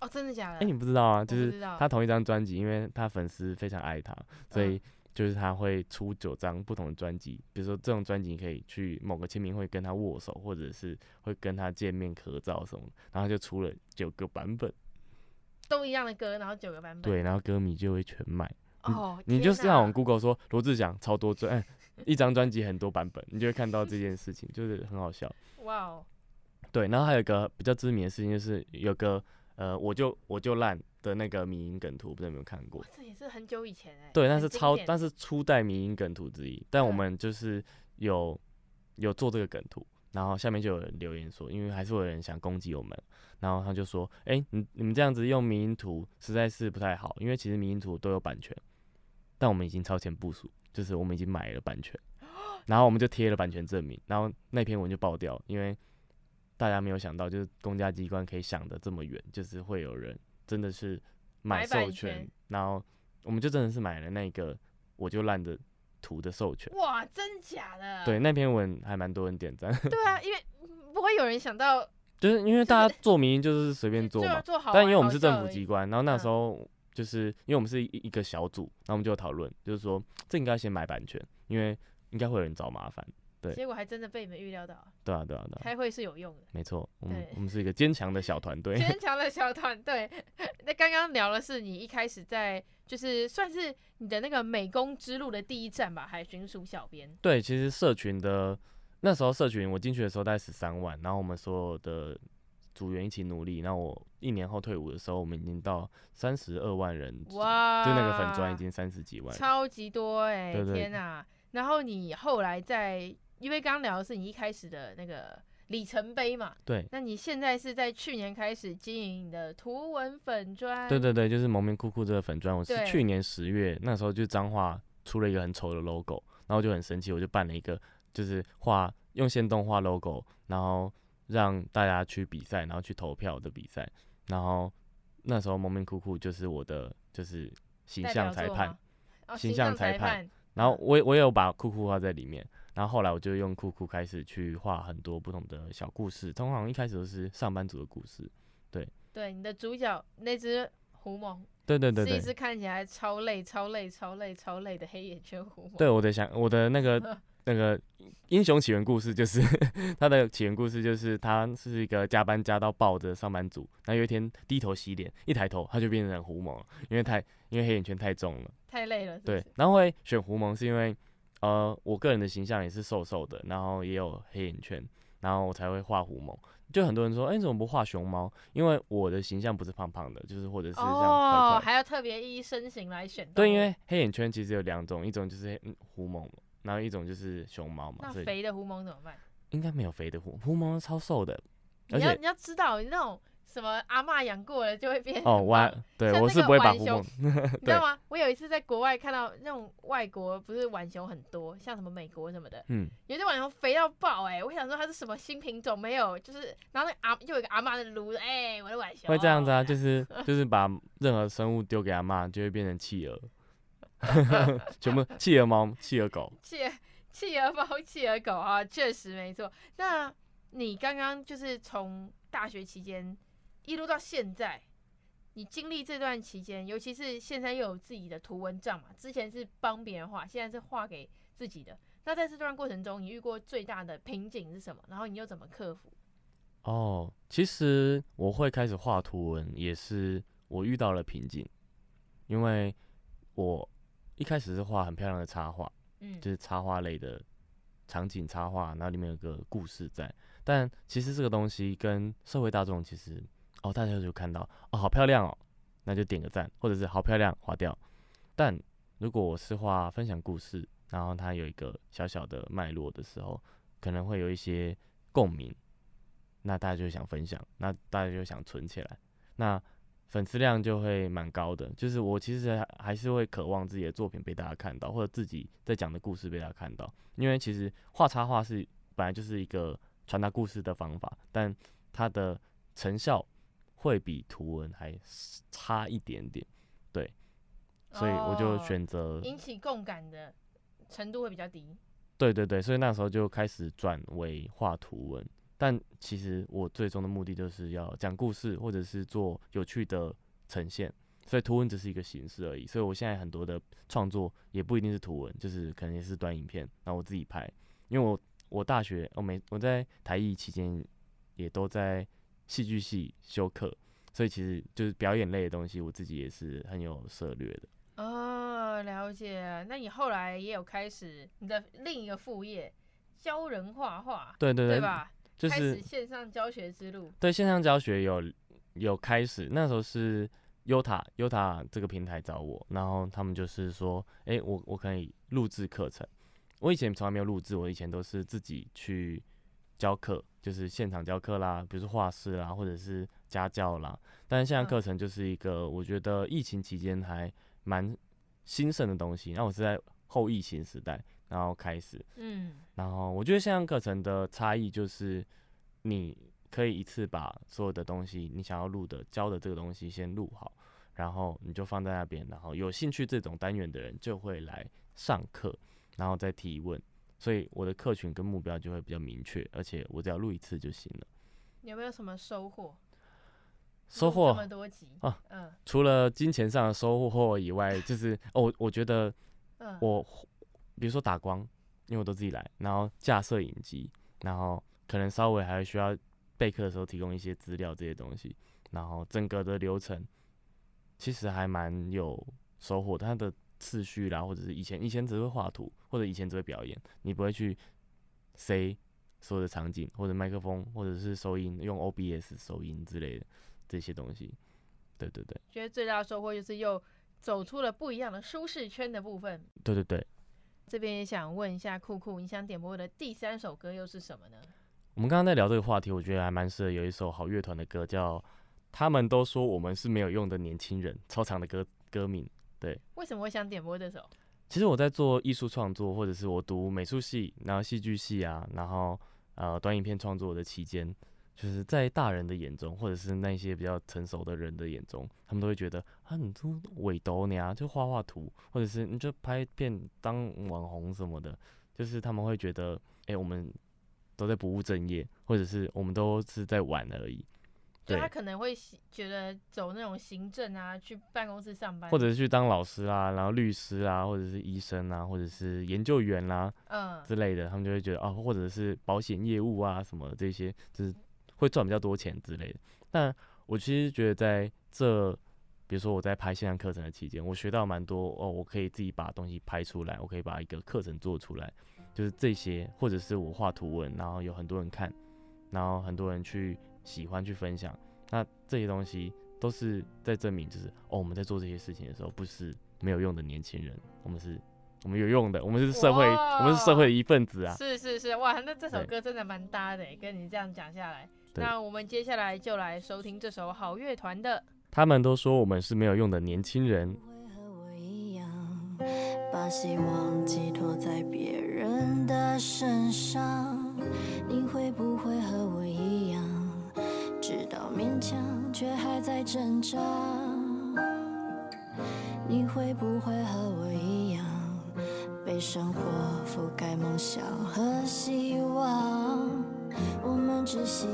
哦，真的假的？哎，你不知道啊？就是他同一张专辑，因为他粉丝非常爱他，所以嗯就是他会出九张不同的专辑。比如说这种专辑，你可以去某个签名会跟他握手，或者是会跟他见面合照什么，然后就出了九个版本。都一样的歌，然后九个版本，对，然后歌迷就会全买。哦，你就是上网哪 Google 说罗志祥超多专，哎，一张专辑很多版本，你就会看到这件事情，就是很好笑。哇哦，对，然后还有一个比较知名的事情，就是有个呃，我就我就烂的那个迷因梗图，不知道有没有看过？这也是很久以前哎，对，那是超，那是初代迷因梗图之一。但我嗯们就是有有做这个梗图，然后下面就有人留言说，因为还是会有人想攻击我们，然后他就说，哎、你你们这样子用迷因图实在是不太好，因为其实迷因图都有版权，但我们已经超前部署，就是我们已经买了版权，然后我们就贴了版权证明，然后那篇文就爆掉，因为大家没有想到，就是公家机关可以想的这么远，就是会有人真的是买授权权，然后我们就真的是买了那个我就烂的图的授权。哇，真假的？对，那篇文还蛮多人点赞，对啊，因为不会有人想到就是因为大家做民音就是随便做嘛，做好，但因为我们是政府机关，然后那时嗯候就是因为我们是一一个小组，然后我们就有讨论，就是说这应该先买版权，因为应该会有人找麻烦。对结果还真的被你们预料到，对啊，对啊，对啊，开会是有用的。没错，我们我们是一个坚强的小团队。坚强的小团队。那刚刚聊的是你一开始在，就是算是你的那个美工之路的第一站吧，海巡署小编。对，其实社群的那时候社群我进去的时候大概十三万，然后我们所有的组员一起努力，那我一年后退伍的时候，我们已经到三十二万人，哇，就那个粉砖已经三十几万。超级多哎、对对天哪、然后你后来在，因为刚刚聊的是你一开始的那个里程碑嘛，对，那你现在是在去年开始经营你的图文粉砖，对对对，就是蒙面酷酷这个粉砖，我是对去年十月那时候就彰化出了一个很丑的 logo，然后就很生气，我就办了一个就是画用线动画 logo，然后让大家去比赛，然后去投票的比赛，然后那时候蒙面酷酷就是我的就是形代象裁判吗，哦形形象象裁判判，然后我也我也有把酷酷画在里面，然后后来我就用酷酷开始去画很多不同的小故事，通常一开始都是上班族的故事，对，对你的主角那只狐獴对对对对是一，只看起来超累、超累、超累、超累的黑眼圈狐獴。对我的想我的那个 那个英雄起源故事就是 他的起源故事就是他是一个加班加到爆的上班族，然后有一天低头洗脸，一抬头他就变成狐獴了，因为太因为黑眼圈太重了。太累了是不对是，然后会选狐獴是因为呃我个人的形象也是瘦瘦的，然后也有黑眼圈，然后我才会画狐獴。就很多人说，哎、你怎么不画熊猫？因为我的形象不是胖胖的，就是或者是像块哦，还要特别依身形来选。对，因为黑眼圈其实有两种，一种就是狐獴，然后一种就是熊猫嘛，那肥的狐獴怎么办？应该没有肥的狐狐獴超瘦的，而且你要你要知道，你那种什么阿嬷养过了就会变哦，我还对我是不会把狐獴，你知道吗？我有一次在国外看到那种外国不是浣熊很多，像什么美国什么的，嗯，有些浣熊肥到爆哎、欸，我想说它是什么新品种没有，就是然后那阿又有一个阿嬷的炉，哎、欸，我的浣熊会这样子啊，就 是就是把任何生物丢给阿妈就会变成企鹅，全部企鹅猫、企鹅狗、企鹅企鹅猫、企鹅狗啊，确实没错。那你刚刚就是从大学期间。一路到现在，你经历这段期间，尤其是现在又有自己的图文账嘛，之前是帮别人画，现在是画给自己的。那在这段过程中，你遇过最大的瓶颈是什么？然后你又怎么克服？哦，其实我会开始画图文，也是我遇到了瓶颈，因为我一开始是画很漂亮的插画，嗯，就是插画类的场景插画，然后里面有个故事在。但其实这个东西跟社会大众其实。哦，大家就看到哦，好漂亮哦，那就点个赞，或者是好漂亮，划掉。但如果我是画分享故事，然后它有一个小小的脉络的时候，可能会有一些共鸣，那大家就想分享，那大家就想存起来，那粉丝量就会蛮高的。就是我其实还是会渴望自己的作品被大家看到，或者自己在讲的故事被大家看到，因为其实画插画是本来就是一个传达故事的方法，但它的成效。会比图文还差一点点，对，所以我就选择、哦、引起共感的程度会比较低。对对对，所以那时候就开始转为画图文，但其实我最终的目的就是要讲故事，或者是做有趣的呈现，所以图文只是一个形式而已。所以我现在很多的创作也不一定是图文，就是可能也是短影片，然后我自己拍，因为我我大学我没我在台艺期间也都在。戏剧系修课，所以其实就是表演类的东西，我自己也是很有涉略的。哦，了解。那你后来也有开始你的另一个副业，教人画画，对对对，对吧？就是开始线上教学之路。对，线上教学有有开始，那时候是 Yota Yota 这个平台找我，然后他们就是说，哎、欸，我我可以录制课程。我以前从来没有录制，我以前都是自己去教课。就是现场教课啦，比如说画室啦，或者是家教啦。但是现在课程就是一个，我觉得疫情期间还蛮兴盛的东西。那我是在后疫情时代，然后开始，嗯，然后我觉得线上课程的差异就是，你可以一次把所有的东西，你想要录的、教的这个东西先录好，然后你就放在那边，然后有兴趣这种单元的人就会来上课，然后再提问。所以我的客群跟目标就会比较明确，而且我只要录一次就行了。有没有什么收获？收获这么多集啊，嗯，除了金钱上的收获以外，就是哦，我觉得 我，比如说打光，因为我都自己来，然后架摄影机，然后可能稍微还需要备课的时候提供一些资料这些东西，然后整个的流程其实还蛮有收获的，它的。次序啦，或者是以前以前只会画图，或者以前只会表演，你不会去塞所有的场景或者麦克风，或者是收音用 OBS 收音之类的这些东西。对对对，觉得最大的收获就是又走出了不一样的舒适圈的部分。对对对，这边也想问一下酷酷，你想点播的第三首歌又是什么呢？我们刚刚在聊这个话题，我觉得还蛮适合有一首好乐团的歌，叫《他们都说我们是没有用的年轻人》，超长的歌歌名。对，为什么会想点播这首？其实我在做艺术创作，或者是我读美术系，然后戏剧系啊，然后呃短影片创作的期间，就是在大人的眼中，或者是那些比较成熟的人的眼中，他们都会觉得啊，你都伪斗你啊，就画画图，或者是你就拍片当网红什么的，就是他们会觉得，哎、欸，我们都在不务正业，或者是我们都是在玩而已。对，他可能会觉得走那种行政啊，去办公室上班，或者是去当老师啊，然后律师啊，或者是医生啊，或者是研究员啦、啊，嗯之类的，他们就会觉得哦，或者是保险业务啊什么这些，就是会赚比较多钱之类的。但我其实觉得在这，比如说我在拍线上课程的期间，我学到蛮多哦，我可以自己把东西拍出来，我可以把一个课程做出来，就是这些，或者是我画图文，然后有很多人看，然后很多人去。喜欢去分享，那这些东西都是在证明，就是哦，我们在做这些事情的时候，不是没有用的年轻人，我们是我们有用的，我们是社会，我们是社会的一份子啊。是是是，哇，那这首歌真的蛮搭的，跟你这样讲下来。那我们接下来就来收听这首好乐团的。他们都说我们是没有用的年轻人。把希望寄托在别人的身上，你会不会和我一样，直到勉强却还在挣扎？你会不会和我一样，被生活覆盖梦想和希望？我们只喜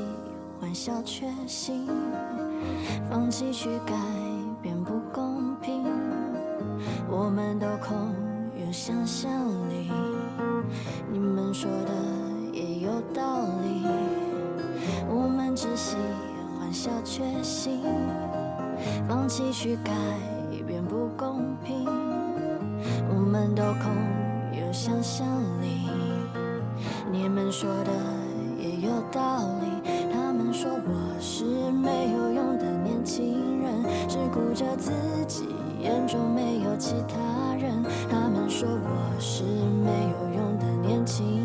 欢小确幸，放弃去改变不公平。我们都空有想象力，你们说的也有道理。我们只喜小确幸，放弃去改变不公平。我们都空有想象力，你们说的也有道理。他们说我是没有用的年轻人，只顾着自己。眼中没有其他人，他们说我是没有用的年轻，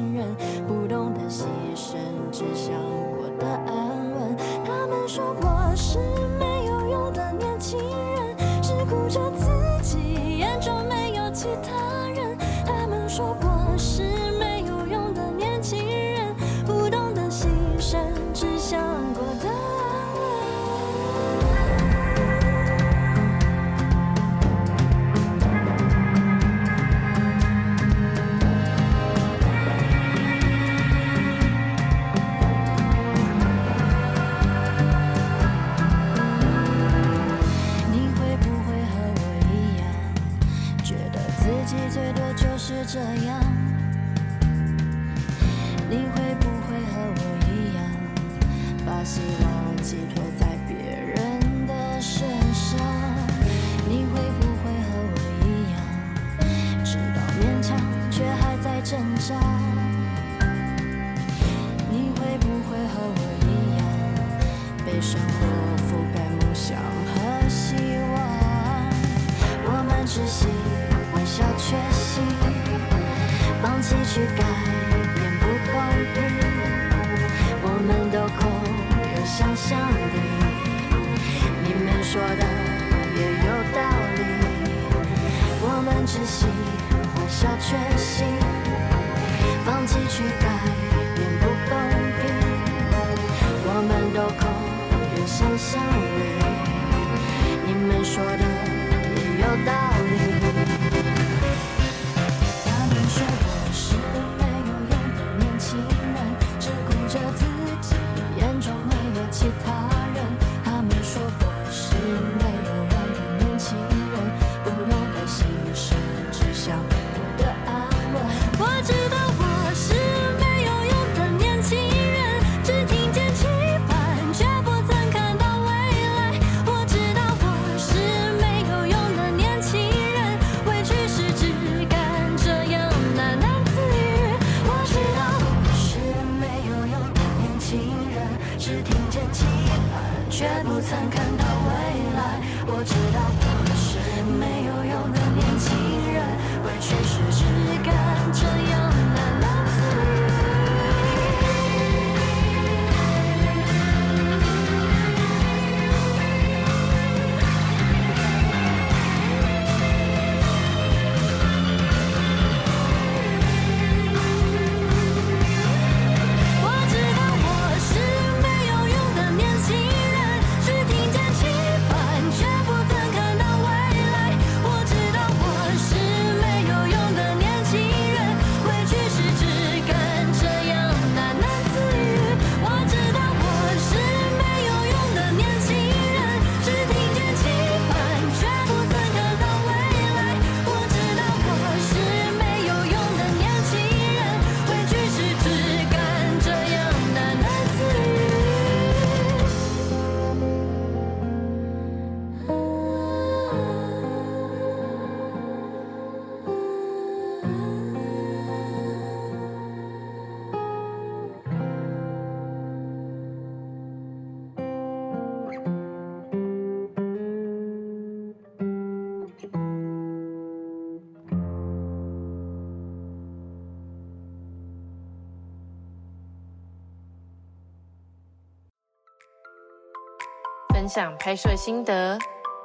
享拍摄心得，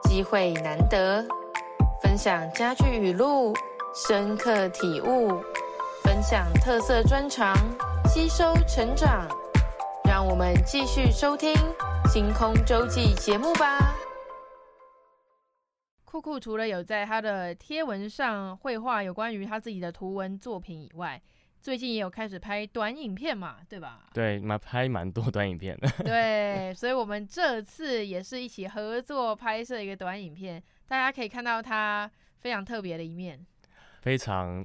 机会难得，分享家具语录，深刻体悟，分享特色专长，吸收成长。让我们继续收听《星空周记》节目吧。酷酷除了有在他的贴文上绘画有关于他自己的图文作品以外，最近也有开始拍短影片嘛，对吧？对，蛮拍蛮多短影片的。对，所以我们这次也是一起合作拍摄一个短影片，大家可以看到他非常特别的一面，非常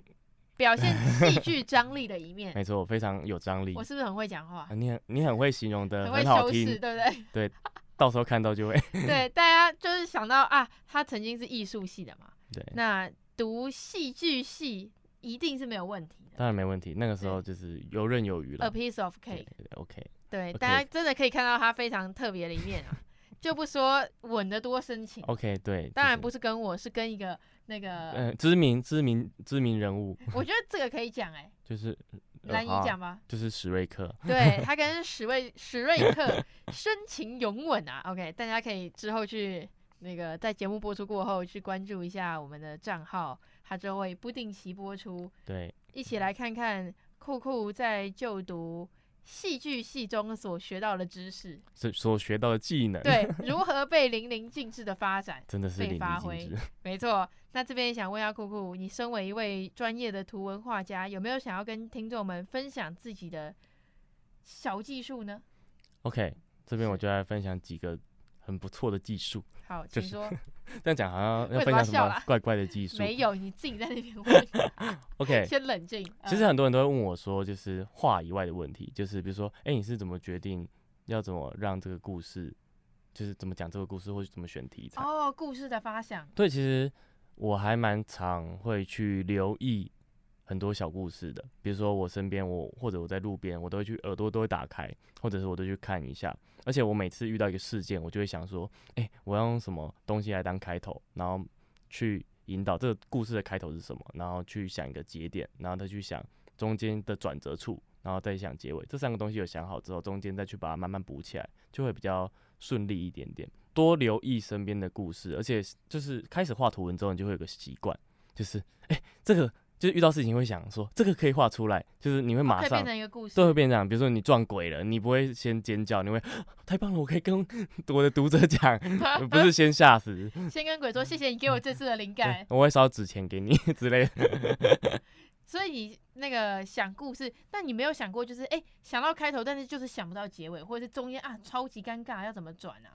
表现戏剧张力的一面。没错，非常有张力。我是不是很会讲话？你很你很会形容的，很会好听，修饰，对不对？对。到时候看到就会 对，大家就是想到啊，他曾经是艺术系的嘛，对，那读戏剧系一定是没有问题的，当然没问题，那个时候就是游刃有余了，A piece of cake，OK，对，大家真的可以看到他非常特别的一面啊，就不说吻得多深情，OK，对，当然不是跟我是跟一个那个嗯知名知名知名人物，我觉得这个可以讲哎，就是。来，你讲吧。就是史瑞克，对，他跟史瑞史瑞克 深情拥吻啊。OK，大家可以之后去那个在节目播出过后去关注一下我们的账号，他就会不定期播出。对，一起来看看酷酷在就读戏剧系中所学到的知识，所所学到的技能，对，如何被淋漓尽致的发展，真的是被发挥，没错。那这边也想问一下酷酷，你身为一位专业的图文画家，有没有想要跟听众们分享自己的小技术呢？OK，这边我就来分享几个很不错的技术。好，请说。这样讲好像要分享什么怪怪的技术？没有，你自己在那边问。OK，先冷静。其实很多人都会问我说，就是画以外的问题，就是比如说，哎，你是怎么决定要怎么让这个故事，就是怎么讲这个故事，或者怎么选题材？哦，故事的发想。对，其实。我还蛮常会去留意很多小故事的，比如说我身边，我或者我在路边，我都会去耳朵都会打开，或者是我都去看一下。而且我每次遇到一个事件，我就会想说，哎，我要用什么东西来当开头，然后去引导这个故事的开头是什么，然后去想一个节点，然后再去想中间的转折处，然后再想结尾。这三个东西有想好之后，中间再去把它慢慢补起来，就会比较顺利一点点。多留意身边的故事，而且就是开始画图文之后，你就会有个习惯，就是哎、这个就是遇到事情会想说，这个可以画出来，就是你会马上变成一个故事，都会变这样。比如说你撞鬼了，你不会先尖叫，你会太棒了，我可以跟 我的读者讲，不是先吓死，先跟鬼说谢谢你给我这次的灵感，我会烧纸钱给你 之类的。所以你那个想故事，但你没有想过就是哎、欸、想到开头，但是就是想不到结尾，或者是中间啊超级尴尬，要怎么转啊？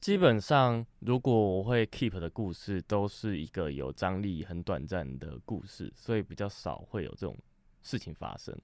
基本上，如果我会 keep 的故事，都是一个有张力、很短暂的故事，所以比较少会有这种事情发生。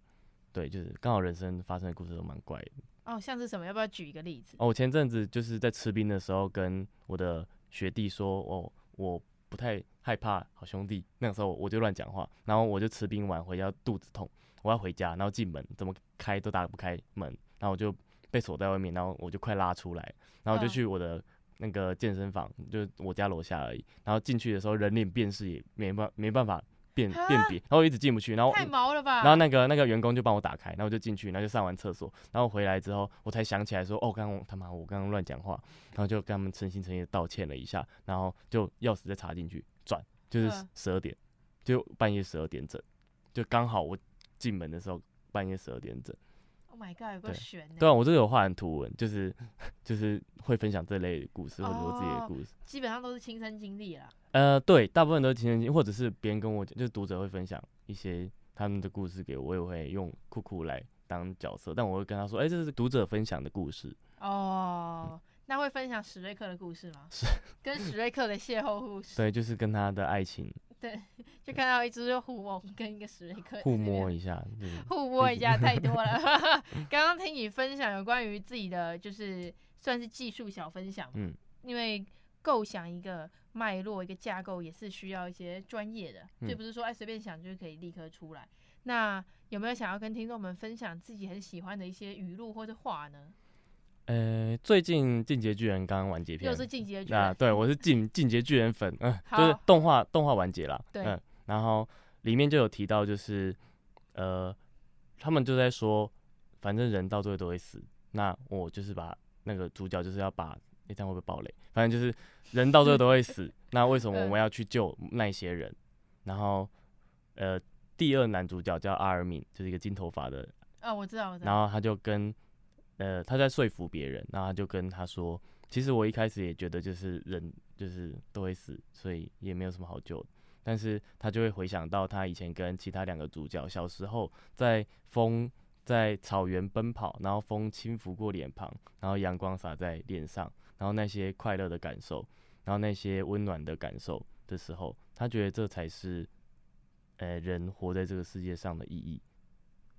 对，就是刚好人生发生的故事都蛮怪的。哦，像是什么？要不要举一个例子？哦，我前阵子就是在吃冰的时候，跟我的学弟说，哦，我不太害怕好兄弟。那个时候我就乱讲话，然后我就吃冰完回家肚子痛，我要回家，然后进门怎么开都打不开门，然后我就。被锁在外面，然后我就快拉出来，然后我就去我的那个健身房，嗯、就我家楼下而已。然后进去的时候，人脸辨识也没办没办法辨辨别，然后我一直进不去。然后太毛了吧？然后那个那个员工就帮我打开，然后我就进去，然后就上完厕所，然后回来之后，我才想起来说，哦，刚刚他妈我刚刚乱讲话，然后就跟他们诚心诚意的道歉了一下，然后就钥匙再插进去转，就是十二点，就半夜十二点整，就刚好我进门的时候半夜十二点整。Oh my god，有个悬对啊，我这个有画完图文，就是 就是会分享这类的故事，或者我自己的故事，基本上都是亲身经历啦。呃，对，大部分都是亲身经历，或者是别人跟我讲，就是读者会分享一些他们的故事给我，我也会用酷酷来当角色，但我会跟他说，哎，这是读者分享的故事。哦，嗯、那会分享史瑞克的故事吗？是，跟史瑞克的邂逅故事。对，就是跟他的爱情。对，就看到一只虎翁跟一个史瑞克互摸一下，互摸一下太多了。刚刚听你分享有关于自己的，就是算是技术小分享，嗯，因为构想一个脉络、一个架构也是需要一些专业的，就、嗯、不是说哎随便想就可以立刻出来。那有没有想要跟听众们分享自己很喜欢的一些语录或者话呢？呃，最近《进阶巨人》刚刚完结篇，又是《进阶巨人》啊，对，我是进《进阶巨人》粉，嗯，就是动画动画完结了，对，嗯，然后里面就有提到，就是呃，他们就在说，反正人到最后都会死，那我就是把那个主角就是要把欸，这样会不会爆雷？反正就是人到最后都会死，那为什么我们要去救那些人？然后，呃，第二男主角叫阿尔敏，就是一个金头发的。哦，我知道，我知道。然后他就跟，呃，他在说服别人，然后他就跟他说，其实我一开始也觉得就是人就是都会死，所以也没有什么好救。但是他就会回想到他以前跟其他两个主角小时候在风在草原奔跑，然后风轻拂过脸庞，然后阳光洒在脸上，然后那些快乐的感受，然后那些温暖的感受的时候，他觉得这才是，呃，人活在这个世界上的意义。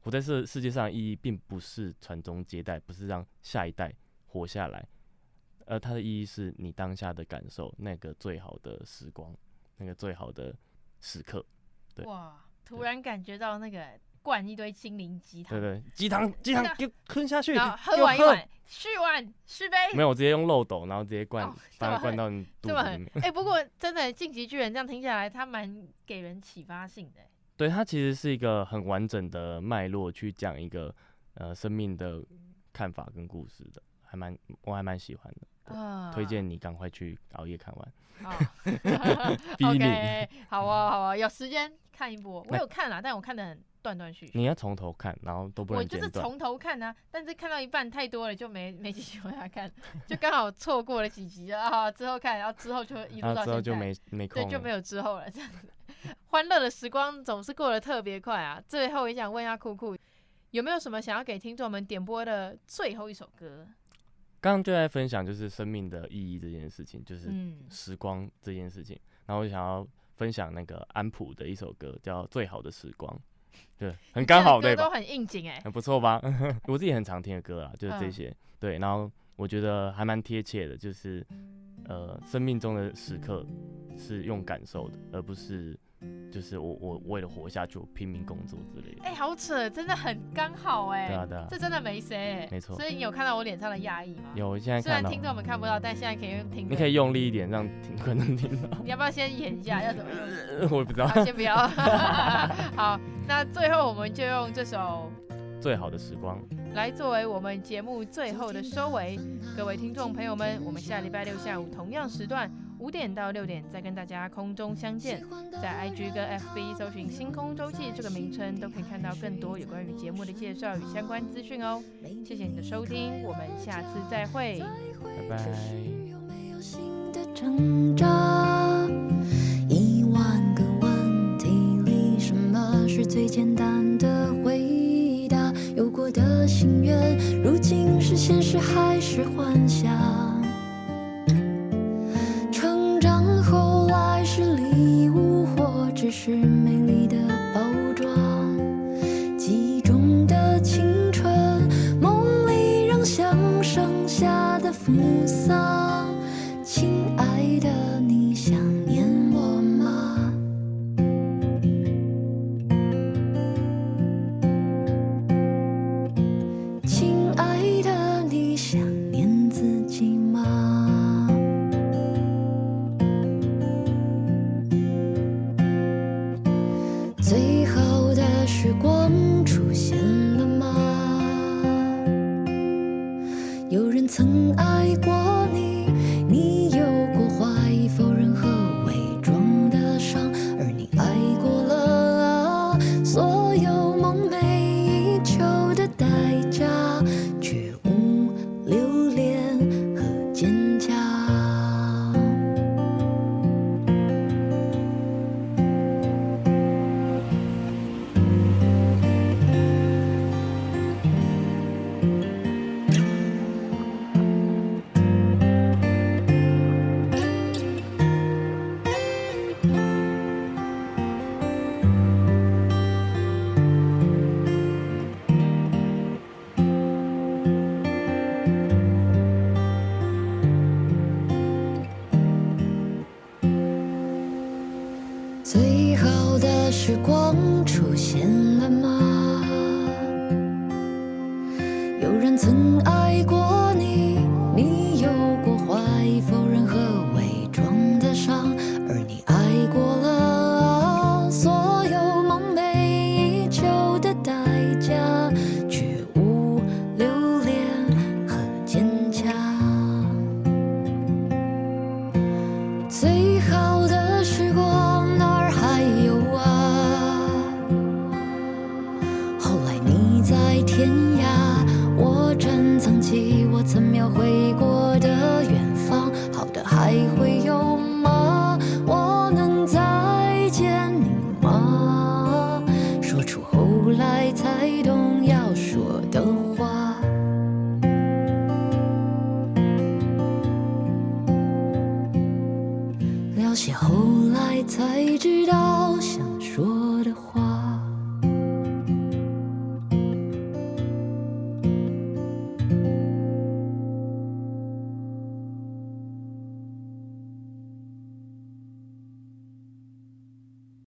活在这世界上的意义，并不是传宗接代，不是让下一代活下来，而它的意义是你当下的感受，那个最好的时光。那个最好的时刻，对哇！突然感觉到那个灌一堆心灵鸡汤，对对，鸡汤鸡汤给吞下去，然后喝完一碗，续碗续杯，没有，我直接用漏斗，然后直接灌，把它灌到你肚子里面。哎、欸，不过真的晋级巨人这样听下来，它蛮给人启发性的。对，它其实是一个很完整的脉络去讲一个呃生命的看法跟故事的，还蛮我还蛮喜欢的，啊、推荐你赶快去熬夜看完。好逼你，OK，好啊，好啊，有时间看一部。我有看啦，但我看得很断断续续。你要从头看，然后都不能我就是从头看啊，但是看到一半太多了，就没没继续往下看，就刚好错过了几集啊。之后看，然后之后就一路到现在，之后就没没空，对，就没有之后了。这样子，欢乐的时光总是过得特别快啊。最后也想问一下酷酷，有没有什么想要给听众们点播的最后一首歌？刚刚就在分享就是生命的意义这件事情，就是时光这件事情。嗯、然后我想要分享那个安普的一首歌，叫《最好的时光》，对，很刚好对吧？都很应景哎，很不错吧？我自己很常听的歌啊，就是这些。嗯、对，然后我觉得还蛮贴切的，就是呃，生命中的时刻是用感受的，而不是。就是我，我为了活下去，我拼命工作之类的。哎、欸，好扯，真的很刚好哎。对啊，对啊，这真的没谁、欸。没错。所以你有看到我脸上的压抑吗？有，现在虽然听众们看不到，但现在可以用听。你可以用力一点，让听可能听到。你要不要先演一下？要怎么？我也不知道。先不要。好，那最后我们就用这首《最好的时光》来作为我们节目最后的收尾。各位听众朋友们，我们下礼拜六下午同样时段。五点到六点再跟大家空中相见，在 IG 跟 FB 搜寻“星空周记”这个名称，都可以看到更多有关于节目的介绍与相关资讯哦。谢谢你的收听，我们下次再会，拜拜。一万个问题里，什么是最简单的回答？有过的心愿，如今是现实还是幻想？夏